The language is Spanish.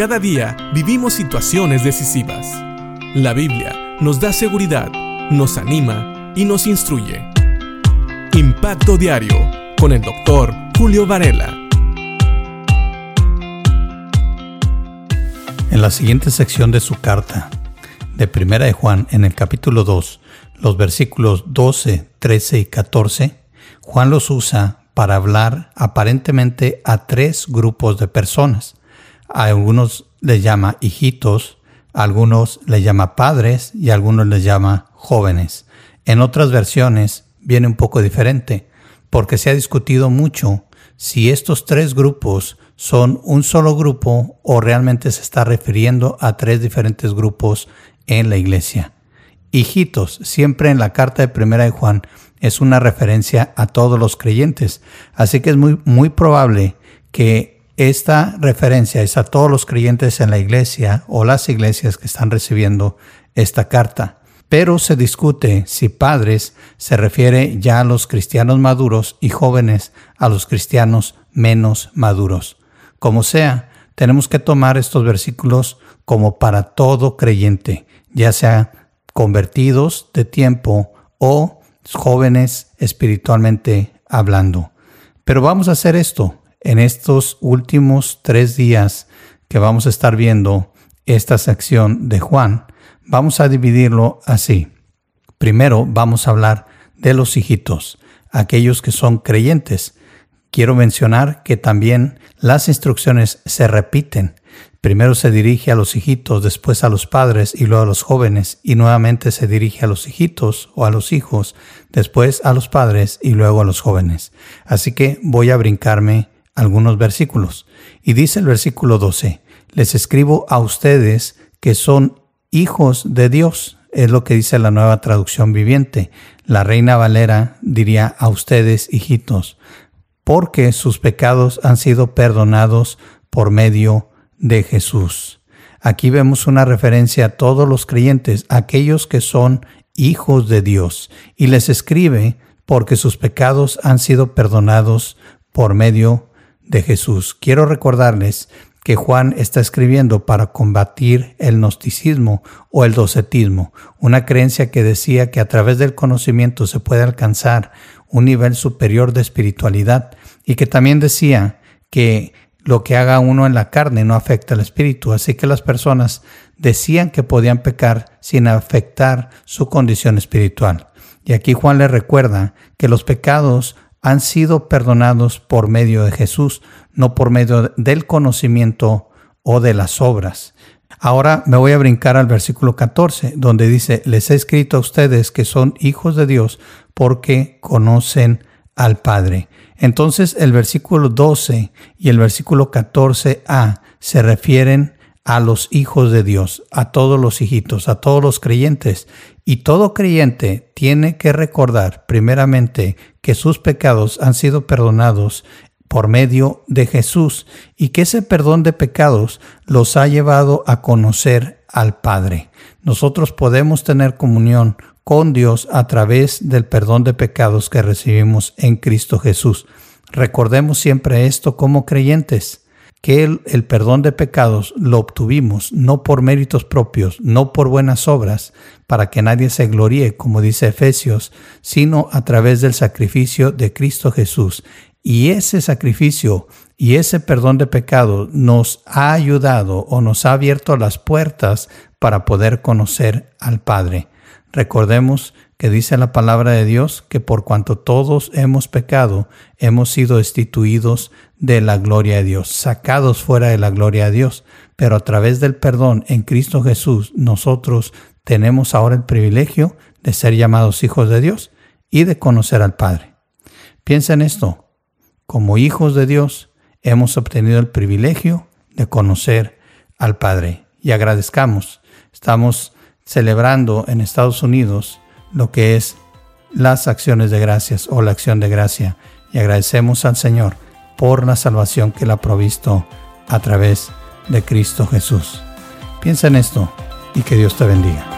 Cada día vivimos situaciones decisivas. La Biblia nos da seguridad, nos anima y nos instruye. Impacto Diario con el doctor Julio Varela. En la siguiente sección de su carta, de Primera de Juan, en el capítulo 2, los versículos 12, 13 y 14, Juan los usa para hablar aparentemente a tres grupos de personas a algunos les llama hijitos, a algunos les llama padres y a algunos les llama jóvenes. En otras versiones viene un poco diferente, porque se ha discutido mucho si estos tres grupos son un solo grupo o realmente se está refiriendo a tres diferentes grupos en la iglesia. Hijitos, siempre en la carta de primera de Juan, es una referencia a todos los creyentes, así que es muy, muy probable que esta referencia es a todos los creyentes en la iglesia o las iglesias que están recibiendo esta carta. Pero se discute si padres se refiere ya a los cristianos maduros y jóvenes a los cristianos menos maduros. Como sea, tenemos que tomar estos versículos como para todo creyente, ya sea convertidos de tiempo o jóvenes espiritualmente hablando. Pero vamos a hacer esto en estos últimos tres días que vamos a estar viendo esta sección de Juan, vamos a dividirlo así. Primero vamos a hablar de los hijitos, aquellos que son creyentes. Quiero mencionar que también las instrucciones se repiten. Primero se dirige a los hijitos, después a los padres y luego a los jóvenes, y nuevamente se dirige a los hijitos o a los hijos, después a los padres y luego a los jóvenes. Así que voy a brincarme algunos versículos. Y dice el versículo 12, les escribo a ustedes que son hijos de Dios. Es lo que dice la nueva traducción viviente. La reina Valera diría a ustedes, hijitos, porque sus pecados han sido perdonados por medio de Jesús. Aquí vemos una referencia a todos los creyentes, aquellos que son hijos de Dios, y les escribe porque sus pecados han sido perdonados por medio de Jesús. Quiero recordarles que Juan está escribiendo para combatir el gnosticismo o el docetismo, una creencia que decía que a través del conocimiento se puede alcanzar un nivel superior de espiritualidad y que también decía que lo que haga uno en la carne no afecta al espíritu, así que las personas decían que podían pecar sin afectar su condición espiritual. Y aquí Juan le recuerda que los pecados han sido perdonados por medio de Jesús, no por medio del conocimiento o de las obras. Ahora me voy a brincar al versículo 14, donde dice, les he escrito a ustedes que son hijos de Dios porque conocen al Padre. Entonces el versículo 12 y el versículo 14a se refieren a los hijos de Dios, a todos los hijitos, a todos los creyentes. Y todo creyente tiene que recordar primeramente que sus pecados han sido perdonados por medio de Jesús y que ese perdón de pecados los ha llevado a conocer al Padre. Nosotros podemos tener comunión con Dios a través del perdón de pecados que recibimos en Cristo Jesús. Recordemos siempre esto como creyentes que el, perdón de pecados lo obtuvimos no por méritos propios, no por buenas obras, para que nadie se gloríe, como dice Efesios, sino a través del sacrificio de Cristo Jesús. Y ese sacrificio y ese perdón de pecados nos ha ayudado o nos ha abierto las puertas para poder conocer al Padre. Recordemos que dice la palabra de Dios que por cuanto todos hemos pecado, hemos sido destituidos de la gloria de Dios, sacados fuera de la gloria de Dios, pero a través del perdón en Cristo Jesús, nosotros tenemos ahora el privilegio de ser llamados hijos de Dios y de conocer al Padre. Piensa en esto, como hijos de Dios hemos obtenido el privilegio de conocer al Padre y agradezcamos. Estamos celebrando en Estados Unidos lo que es las acciones de gracias o la acción de gracia y agradecemos al Señor por la salvación que Él ha provisto a través de Cristo Jesús. Piensa en esto y que Dios te bendiga.